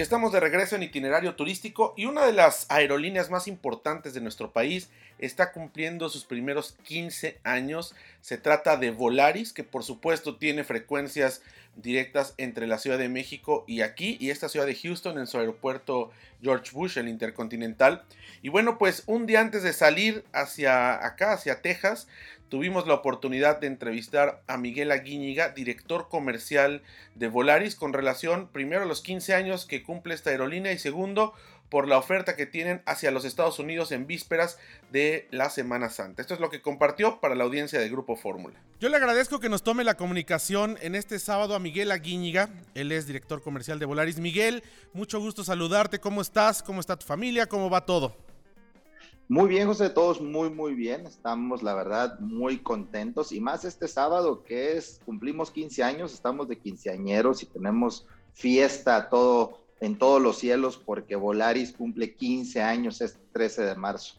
Estamos de regreso en itinerario turístico y una de las aerolíneas más importantes de nuestro país está cumpliendo sus primeros 15 años. Se trata de Volaris, que por supuesto tiene frecuencias directas entre la Ciudad de México y aquí, y esta ciudad de Houston en su aeropuerto George Bush, el Intercontinental. Y bueno, pues un día antes de salir hacia acá, hacia Texas, tuvimos la oportunidad de entrevistar a Miguel Aguíñiga, director comercial de Volaris, con relación primero a los 15 años que cumple esta aerolínea y segundo por la oferta que tienen hacia los Estados Unidos en vísperas de la Semana Santa. Esto es lo que compartió para la audiencia de Grupo Fórmula. Yo le agradezco que nos tome la comunicación en este sábado a Miguel Aguíñiga, él es director comercial de Volaris. Miguel, mucho gusto saludarte, ¿cómo estás? ¿Cómo está tu familia? ¿Cómo va todo? Muy bien, José, todos muy, muy bien. Estamos, la verdad, muy contentos. Y más este sábado, que es, cumplimos 15 años, estamos de quinceañeros y tenemos fiesta todo, en todos los cielos, porque Volaris cumple 15 años este 13 de marzo.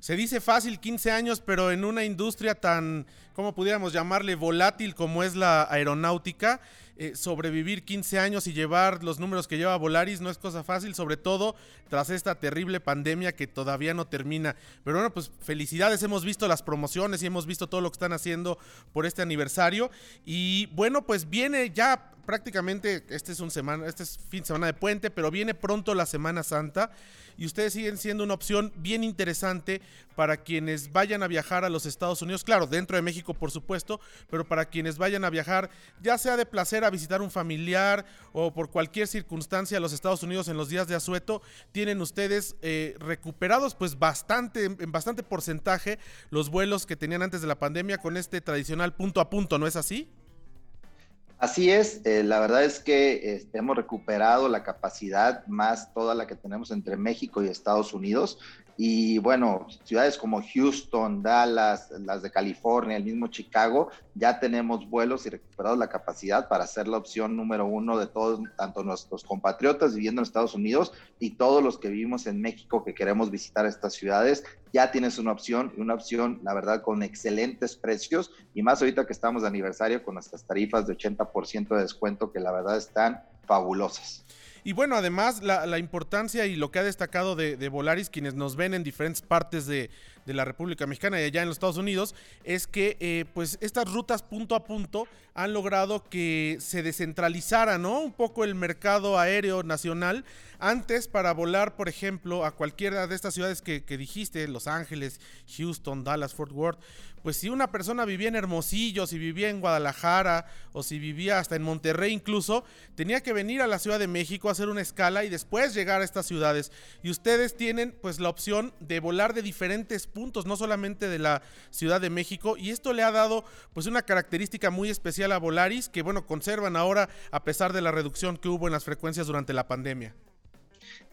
Se dice fácil 15 años, pero en una industria tan, ¿cómo pudiéramos llamarle? Volátil como es la aeronáutica eh, sobrevivir 15 años y llevar los números que lleva Volaris no es cosa fácil, sobre todo tras esta terrible pandemia que todavía no termina. Pero bueno, pues felicidades, hemos visto las promociones y hemos visto todo lo que están haciendo por este aniversario. Y bueno, pues viene ya prácticamente, este es un semana, este es fin de semana de puente, pero viene pronto la Semana Santa y ustedes siguen siendo una opción bien interesante para quienes vayan a viajar a los Estados Unidos, claro, dentro de México por supuesto, pero para quienes vayan a viajar, ya sea de placer visitar un familiar o por cualquier circunstancia a los Estados Unidos en los días de asueto, tienen ustedes eh, recuperados pues bastante, en bastante porcentaje los vuelos que tenían antes de la pandemia con este tradicional punto a punto, ¿no es así? Así es, eh, la verdad es que este, hemos recuperado la capacidad más toda la que tenemos entre México y Estados Unidos. Y bueno, ciudades como Houston, Dallas, las de California, el mismo Chicago, ya tenemos vuelos y recuperados la capacidad para ser la opción número uno de todos, tanto nuestros compatriotas viviendo en Estados Unidos y todos los que vivimos en México que queremos visitar estas ciudades. Ya tienes una opción y una opción, la verdad, con excelentes precios y más ahorita que estamos de aniversario con nuestras tarifas de 80% de descuento que la verdad están fabulosas. Y bueno, además la, importancia y lo que ha destacado de, de, Volaris, quienes nos ven en diferentes partes de, de, la República Mexicana y allá en los Estados Unidos, es que eh, pues estas rutas punto a punto han logrado que se descentralizara, ¿no? Un poco el mercado aéreo nacional. Antes, para volar, por ejemplo, a cualquiera de estas ciudades que, dijiste, Los Ángeles, Houston, Dallas, Fort Worth, pues si una persona vivía en Hermosillo, si vivía en Guadalajara o si vivía hasta en Monterrey incluso, tenía que venir a la Ciudad de México a hacer una escala y después llegar a estas ciudades. Y ustedes tienen pues la opción de volar de diferentes puntos, no solamente de la Ciudad de México. Y esto le ha dado pues una característica muy especial a Volaris que bueno, conservan ahora a pesar de la reducción que hubo en las frecuencias durante la pandemia.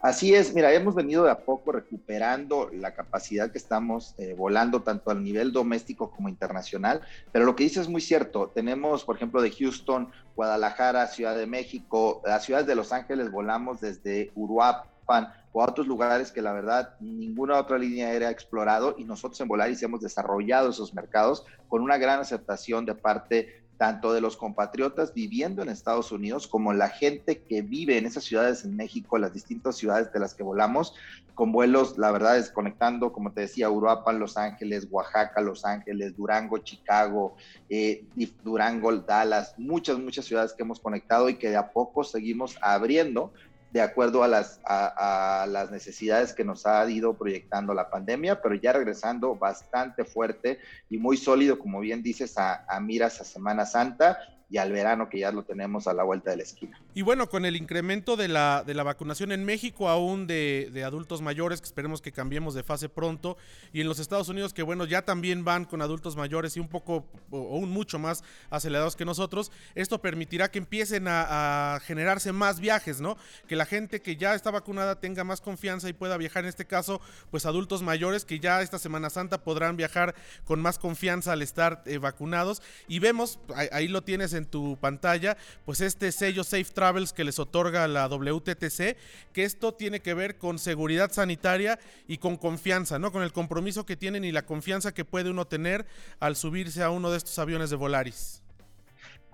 Así es, mira, hemos venido de a poco recuperando la capacidad que estamos eh, volando tanto a nivel doméstico como internacional, pero lo que dices es muy cierto. Tenemos, por ejemplo, de Houston, Guadalajara, Ciudad de México, las ciudades de Los Ángeles volamos desde Uruapan o a otros lugares que la verdad ninguna otra línea aérea ha explorado y nosotros en Volaris hemos desarrollado esos mercados con una gran aceptación de parte tanto de los compatriotas viviendo en Estados Unidos como la gente que vive en esas ciudades en México, las distintas ciudades de las que volamos, con vuelos, la verdad es conectando, como te decía, Uruapan, Los Ángeles, Oaxaca, Los Ángeles, Durango, Chicago, eh, Durango, Dallas, muchas, muchas ciudades que hemos conectado y que de a poco seguimos abriendo de acuerdo a las, a, las necesidades que nos ha ido proyectando la pandemia, pero ya regresando bastante fuerte y muy sólido, como bien dices, a, a miras a Semana Santa y al verano que ya lo tenemos a la vuelta de la esquina. Y bueno, con el incremento de la, de la vacunación en México, aún de, de, adultos mayores, que esperemos que cambiemos de fase pronto, y en los Estados Unidos, que bueno, ya también van con adultos mayores y un poco, o aún mucho más acelerados que nosotros, esto permitirá que empiecen a, a generarse más viajes, ¿no? Que la gente que ya está vacunada tenga más confianza y pueda viajar, en este caso, pues adultos mayores que ya esta Semana Santa podrán viajar con más confianza al estar eh, vacunados. Y vemos, ahí, ahí lo tienes en tu pantalla, pues este sello Safe Travels que les otorga la WTTC, que esto tiene que ver con seguridad sanitaria y con confianza, ¿no? Con el compromiso que tienen y la confianza que puede uno tener al subirse a uno de estos aviones de Volaris.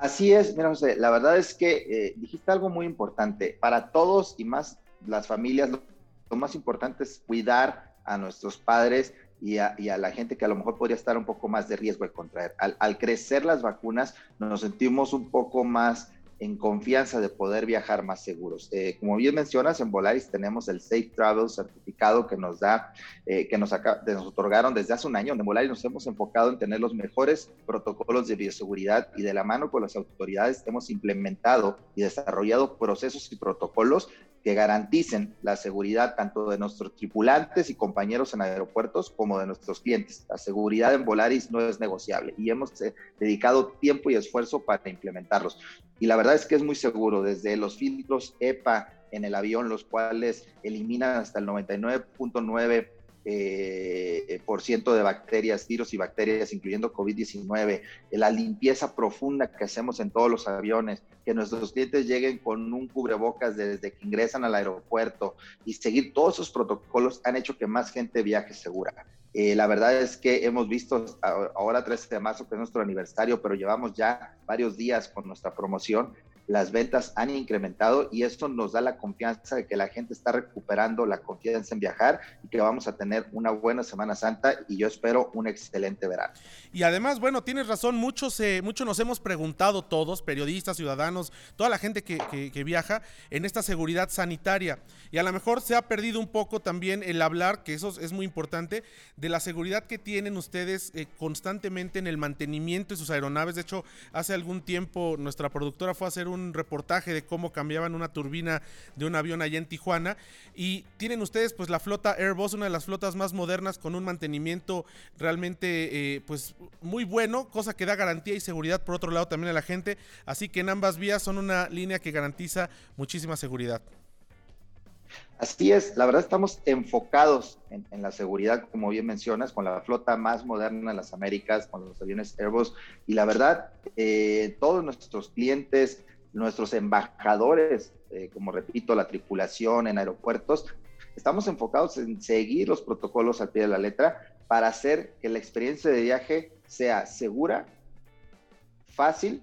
Así es, mira la verdad es que eh, dijiste algo muy importante. Para todos y más las familias, lo, más importante es cuidar a nuestros padres y a, la gente que a lo mejor podría estar un poco más de riesgo de contraer. al crecer las vacunas, nos sentimos un poco más en confianza de poder viajar más seguros. Eh, como bien mencionas, en Volaris tenemos el Safe Travel certificado que nos da, eh, que nos, nos otorgaron desde hace un año. En Volaris nos hemos enfocado en tener los mejores protocolos de bioseguridad y de la mano con las autoridades hemos implementado y desarrollado procesos y protocolos que garanticen la seguridad tanto de nuestros tripulantes y compañeros en aeropuertos como de nuestros clientes. La seguridad en Volaris no es negociable y hemos eh, dedicado tiempo y esfuerzo para implementarlos. Y la verdad es que es muy seguro, desde los filtros EPA en el avión, los cuales eliminan hasta el 99.9 eh, por ciento de bacterias, virus y bacterias, incluyendo COVID-19, la limpieza profunda que hacemos en todos los aviones, que nuestros clientes lleguen con un cubrebocas desde que ingresan al aeropuerto y seguir todos esos protocolos han hecho que más gente viaje segura. Eh, la verdad es que hemos visto ahora 13 de marzo, que es nuestro aniversario, pero llevamos ya varios días con nuestra promoción las ventas han incrementado y esto nos da la confianza de que la gente está recuperando la confianza en viajar y que vamos a tener una buena Semana Santa y yo espero un excelente verano. Y además, bueno, tienes razón, muchos, eh, muchos nos hemos preguntado todos, periodistas, ciudadanos, toda la gente que, viaja en esta seguridad sanitaria. Y a lo mejor se ha perdido un poco también el hablar, que eso es muy importante, de la seguridad que tienen ustedes eh, constantemente en el mantenimiento de sus aeronaves. De hecho, hace algún tiempo nuestra productora fue a hacer un reportaje de cómo cambiaban una turbina de un avión allá en Tijuana. Y tienen ustedes pues la flota Airbus, una de las flotas más modernas con un mantenimiento realmente eh, pues muy bueno, cosa que da garantía y seguridad por otro lado también a la gente. Así que en ambas vías son una línea que garantiza muchísima seguridad. Así es, la verdad estamos enfocados en, la seguridad, como bien mencionas, con la flota más moderna en las Américas, con los aviones Airbus. Y la verdad, eh, todos nuestros clientes, nuestros embajadores, eh, como repito, la tripulación en aeropuertos, estamos enfocados en seguir los protocolos al pie de la letra para hacer que la experiencia de viaje sea segura, fácil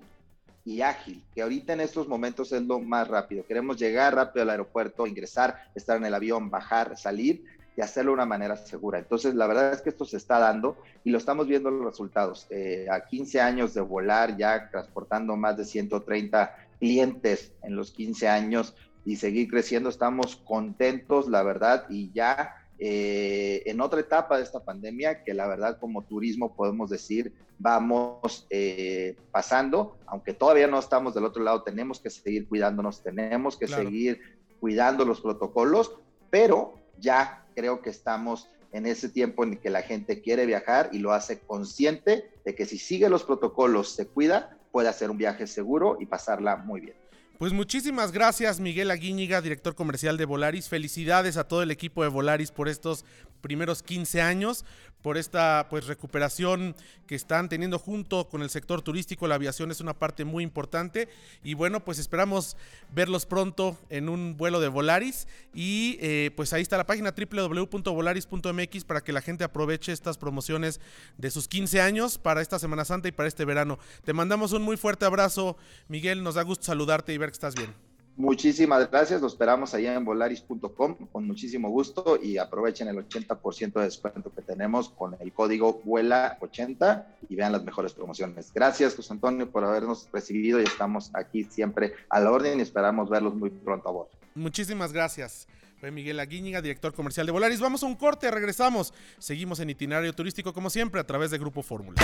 y ágil, que ahorita en estos momentos es lo más rápido. Queremos llegar rápido al aeropuerto, ingresar, estar en el avión, bajar, salir y hacerlo de una manera segura. Entonces, la verdad es que esto se está dando y lo estamos viendo los resultados. Eh, a 15 años de volar, ya transportando más de 130 clientes en los 15 años y seguir creciendo. Estamos contentos, la verdad, y ya eh, en otra etapa de esta pandemia que la verdad como turismo podemos decir vamos eh, pasando, aunque todavía no estamos del otro lado, tenemos que seguir cuidándonos, tenemos que seguir cuidando los protocolos, pero ya creo que estamos en ese tiempo en que la gente quiere viajar y lo hace consciente de que si sigue los protocolos, se cuida, puede hacer un viaje seguro y pasarla muy bien. Pues muchísimas gracias Miguel Aguíñiga, director comercial de Volaris. Felicidades a todo el equipo de Volaris por estos primeros 15 años, por esta pues recuperación que están teniendo junto con el sector turístico. La aviación es una parte muy importante y bueno, pues esperamos verlos pronto en un vuelo de Volaris y eh, pues ahí está la página www.volaris.mx para que la gente aproveche estas promociones de sus 15 años para esta Semana Santa y para este verano. Te mandamos un muy fuerte abrazo, Miguel, nos da gusto saludarte y ver que estás bien. Muchísimas gracias, lo esperamos allá en volaris.com con muchísimo gusto y aprovechen el 80% de descuento que tenemos con el código VUELA80 y vean las mejores promociones. Gracias, José Antonio, por habernos recibido y estamos aquí siempre a la orden y esperamos verlos muy pronto a vos. Muchísimas gracias. Fue Miguel Aguíñiga, director comercial de Volaris. Vamos a un corte, regresamos. Seguimos en itinerario turístico como siempre a través de Grupo Fórmula.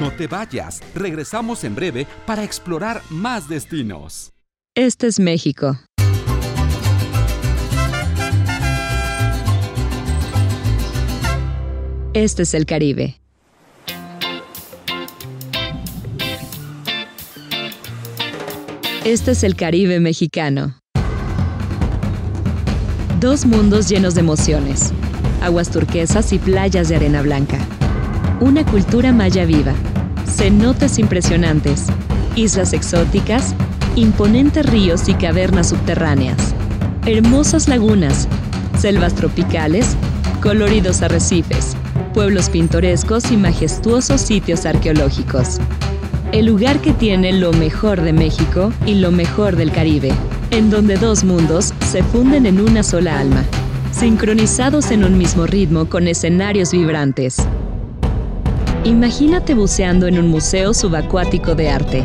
No te vayas, regresamos en breve para explorar más destinos. Este es México. Este es el Caribe. Este es el Caribe mexicano. Dos mundos llenos de emociones, aguas turquesas y playas de arena blanca. Una cultura maya viva, cenotes impresionantes, islas exóticas imponentes ríos y cavernas subterráneas, hermosas lagunas, selvas tropicales, coloridos arrecifes, pueblos pintorescos y majestuosos sitios arqueológicos. el lugar que tiene lo mejor de México y lo mejor del Caribe, en donde dos mundos se funden en una sola alma, sincronizados en un mismo ritmo con escenarios vibrantes. Imagínate buceando en un museo subacuático de arte,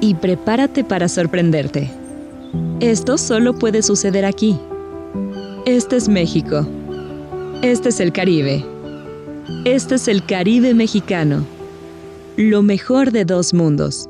y prepárate para sorprenderte. Esto solo puede suceder aquí. Este es México. Este es el Caribe. Este es el Caribe mexicano. Lo mejor de dos mundos.